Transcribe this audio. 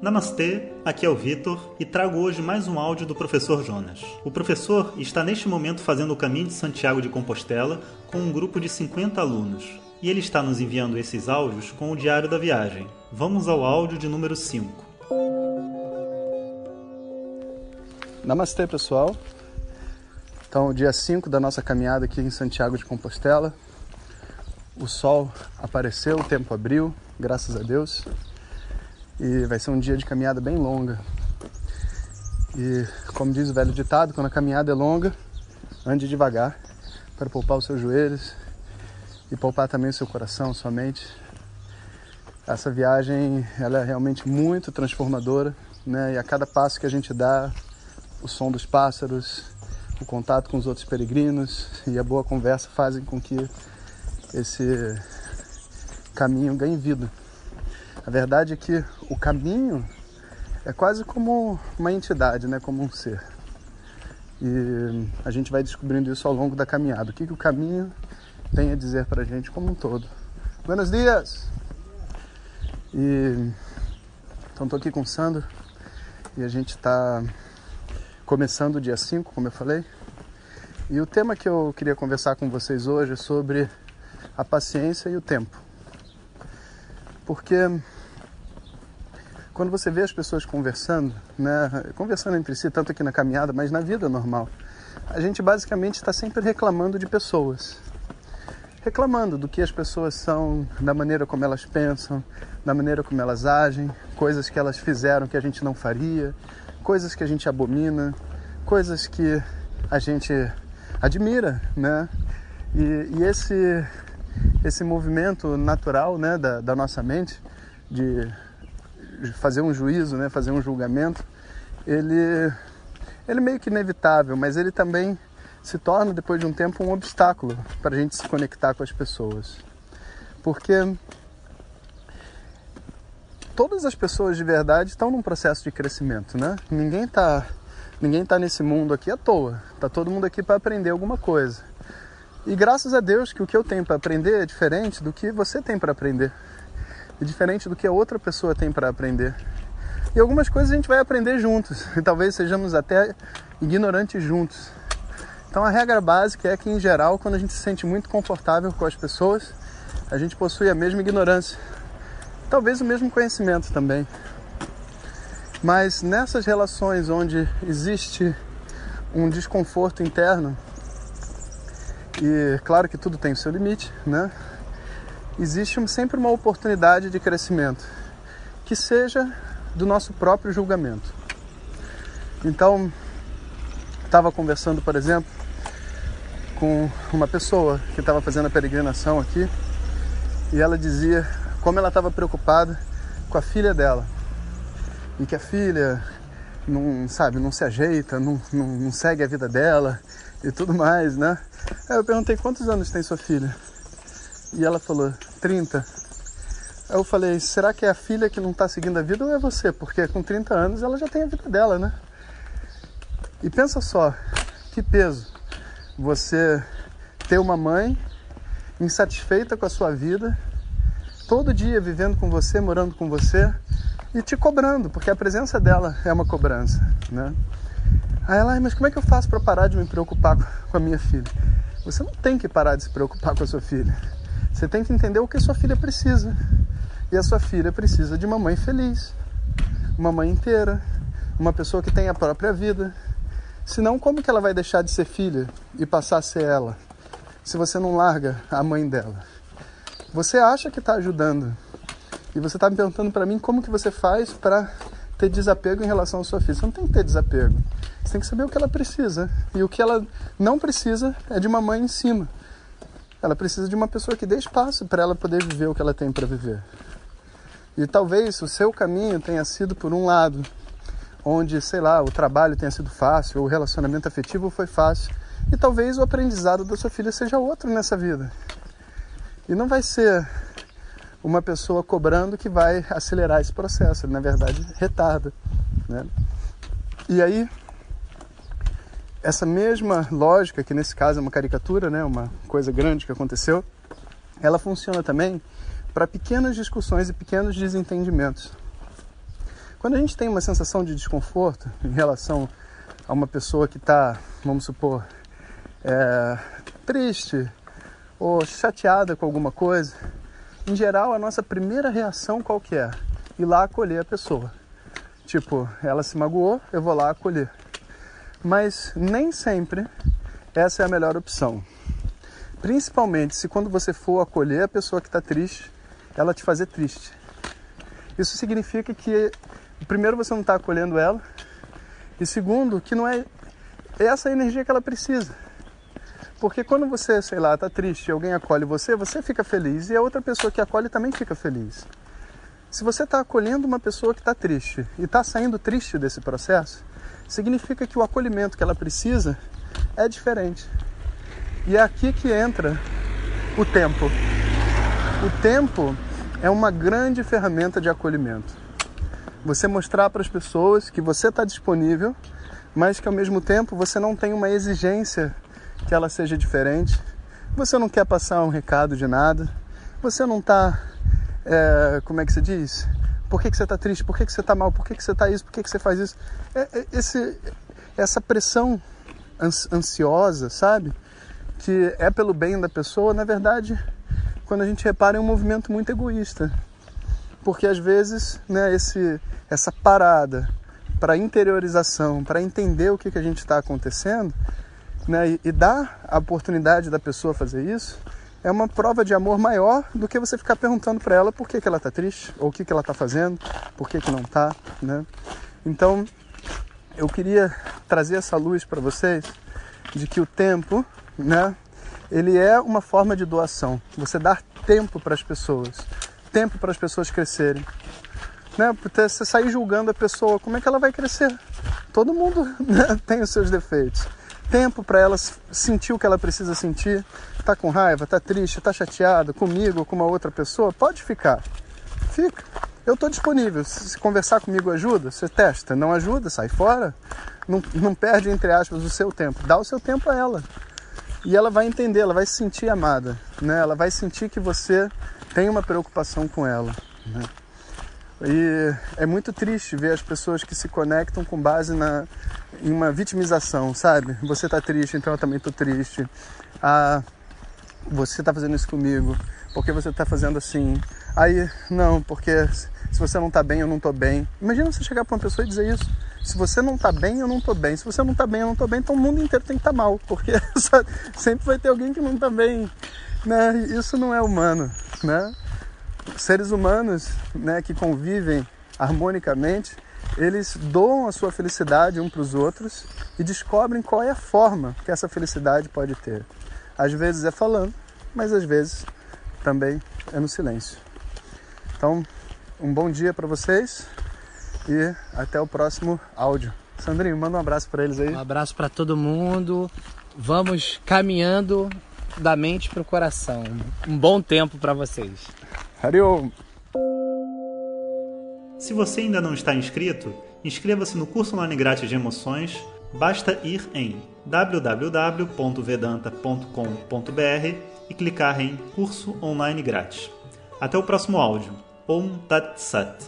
Namastê, aqui é o Vitor e trago hoje mais um áudio do professor Jonas. O professor está neste momento fazendo o caminho de Santiago de Compostela com um grupo de 50 alunos. E ele está nos enviando esses áudios com o diário da viagem. Vamos ao áudio de número 5. Namastê, pessoal. Então, dia 5 da nossa caminhada aqui em Santiago de Compostela. O sol apareceu, o tempo abriu, graças a Deus e vai ser um dia de caminhada bem longa. E como diz o velho ditado, quando a caminhada é longa, ande devagar para poupar os seus joelhos e poupar também o seu coração, sua mente. Essa viagem ela é realmente muito transformadora, né? E a cada passo que a gente dá, o som dos pássaros, o contato com os outros peregrinos e a boa conversa fazem com que esse caminho ganhe vida. A verdade é que o caminho é quase como uma entidade, né? como um ser. E a gente vai descobrindo isso ao longo da caminhada. O que, que o caminho tem a dizer para a gente como um todo. Buenos dias! E, então estou aqui com o Sandro e a gente está começando o dia 5, como eu falei. E o tema que eu queria conversar com vocês hoje é sobre a paciência e o tempo. Porque quando você vê as pessoas conversando, né, conversando entre si, tanto aqui na caminhada, mas na vida normal, a gente basicamente está sempre reclamando de pessoas. Reclamando do que as pessoas são, da maneira como elas pensam, da maneira como elas agem, coisas que elas fizeram que a gente não faria, coisas que a gente abomina, coisas que a gente admira, né? E, e esse, esse movimento natural né, da, da nossa mente de fazer um juízo, né, fazer um julgamento, ele, ele é meio que inevitável, mas ele também se torna, depois de um tempo, um obstáculo para a gente se conectar com as pessoas. Porque todas as pessoas de verdade estão num processo de crescimento, né? Ninguém está ninguém tá nesse mundo aqui à toa. Tá todo mundo aqui para aprender alguma coisa. E graças a Deus que o que eu tenho para aprender é diferente do que você tem para aprender e diferente do que a outra pessoa tem para aprender. E algumas coisas a gente vai aprender juntos, e talvez sejamos até ignorantes juntos. Então a regra básica é que, em geral, quando a gente se sente muito confortável com as pessoas, a gente possui a mesma ignorância, talvez o mesmo conhecimento também. Mas nessas relações onde existe um desconforto interno, e claro que tudo tem o seu limite, né? Existe sempre uma oportunidade de crescimento, que seja do nosso próprio julgamento. Então, estava conversando, por exemplo, com uma pessoa que estava fazendo a peregrinação aqui e ela dizia como ela estava preocupada com a filha dela. E que a filha não sabe não se ajeita não, não, não segue a vida dela e tudo mais né? Aí eu perguntei quantos anos tem sua filha? E ela falou 30. Aí eu falei, será que é a filha que não está seguindo a vida ou é você? Porque com 30 anos ela já tem a vida dela, né? E pensa só, que peso você ter uma mãe insatisfeita com a sua vida, todo dia vivendo com você, morando com você e te cobrando, porque a presença dela é uma cobrança, né? Aí ela, mas como é que eu faço para parar de me preocupar com a minha filha? Você não tem que parar de se preocupar com a sua filha. Você tem que entender o que sua filha precisa. E a sua filha precisa de uma mãe feliz, uma mãe inteira, uma pessoa que tem a própria vida. Senão, como que ela vai deixar de ser filha e passar a ser ela? Se você não larga a mãe dela. Você acha que está ajudando. E você está me perguntando para mim como que você faz para ter desapego em relação à sua filha. Você não tem que ter desapego. Você tem que saber o que ela precisa. E o que ela não precisa é de uma mãe em cima. Ela precisa de uma pessoa que dê espaço para ela poder viver o que ela tem para viver. E talvez o seu caminho tenha sido por um lado, onde, sei lá, o trabalho tenha sido fácil, ou o relacionamento afetivo foi fácil, e talvez o aprendizado da sua filha seja outro nessa vida. E não vai ser uma pessoa cobrando que vai acelerar esse processo, na verdade, retarda. Né? E aí, essa mesma lógica, que nesse caso é uma caricatura, né, uma coisa grande que aconteceu, ela funciona também para pequenas discussões e pequenos desentendimentos. Quando a gente tem uma sensação de desconforto em relação a uma pessoa que está, vamos supor, é, triste ou chateada com alguma coisa, em geral a nossa primeira reação qual que é? Ir lá acolher a pessoa. Tipo, ela se magoou, eu vou lá acolher. Mas nem sempre essa é a melhor opção. Principalmente se quando você for acolher a pessoa que está triste, ela te fazer triste. Isso significa que primeiro você não está acolhendo ela e segundo que não é essa energia que ela precisa. Porque quando você, sei lá, está triste e alguém acolhe você, você fica feliz e a outra pessoa que acolhe também fica feliz. Se você está acolhendo uma pessoa que está triste e está saindo triste desse processo, significa que o acolhimento que ela precisa é diferente. E é aqui que entra o tempo. O tempo é uma grande ferramenta de acolhimento. Você mostrar para as pessoas que você está disponível, mas que ao mesmo tempo você não tem uma exigência que ela seja diferente. Você não quer passar um recado de nada. Você não está, é, como é que se diz? Por que, que você está triste? Por que, que você está mal? Por que, que você está isso? Por que, que você faz isso? É, é, esse, essa pressão ansiosa, sabe? Que é pelo bem da pessoa, na verdade, quando a gente repara, é um movimento muito egoísta. Porque às vezes, né, esse, essa parada para interiorização, para entender o que, que a gente está acontecendo, né, e, e dar a oportunidade da pessoa fazer isso, é uma prova de amor maior do que você ficar perguntando para ela por que, que ela está triste, ou o que, que ela está fazendo, por que, que não está. Né? Então, eu queria trazer essa luz para vocês de que o tempo, né, ele é uma forma de doação. Você dar tempo para as pessoas, tempo para as pessoas crescerem. Né? Porque você sair julgando a pessoa, como é que ela vai crescer? Todo mundo né, tem os seus defeitos. Tempo para ela sentir o que ela precisa sentir. Tá com raiva, tá triste, tá chateada comigo ou com uma outra pessoa, pode ficar. Fica eu estou disponível. Se conversar comigo ajuda, você testa. Não ajuda, sai fora. Não, não perde, entre aspas, o seu tempo. Dá o seu tempo a ela. E ela vai entender, ela vai se sentir amada. Né? Ela vai sentir que você tem uma preocupação com ela. Né? E é muito triste ver as pessoas que se conectam com base na, em uma vitimização, sabe? Você está triste, então eu também estou triste. Ah, você está fazendo isso comigo, porque você está fazendo assim. Aí, não, porque se você não está bem, eu não estou bem. Imagina você chegar para uma pessoa e dizer isso. Se você não está bem, eu não estou bem. Se você não está bem, eu não estou bem. Então o mundo inteiro tem que estar tá mal, porque sempre vai ter alguém que não está bem. Né? Isso não é humano, né? Seres humanos, né, que convivem harmonicamente, eles doam a sua felicidade um para os outros e descobrem qual é a forma que essa felicidade pode ter. Às vezes é falando, mas às vezes também é no silêncio. Então, um bom dia para vocês e até o próximo áudio. Sandrinho, manda um abraço para eles aí. Um abraço para todo mundo. Vamos caminhando da mente para o coração. Um bom tempo para vocês. Hariom! Se você ainda não está inscrito, inscreva-se no curso online grátis de emoções. Basta ir em www.vedanta.com.br e clicar em curso online grátis. Até o próximo áudio. Om Tat Sat.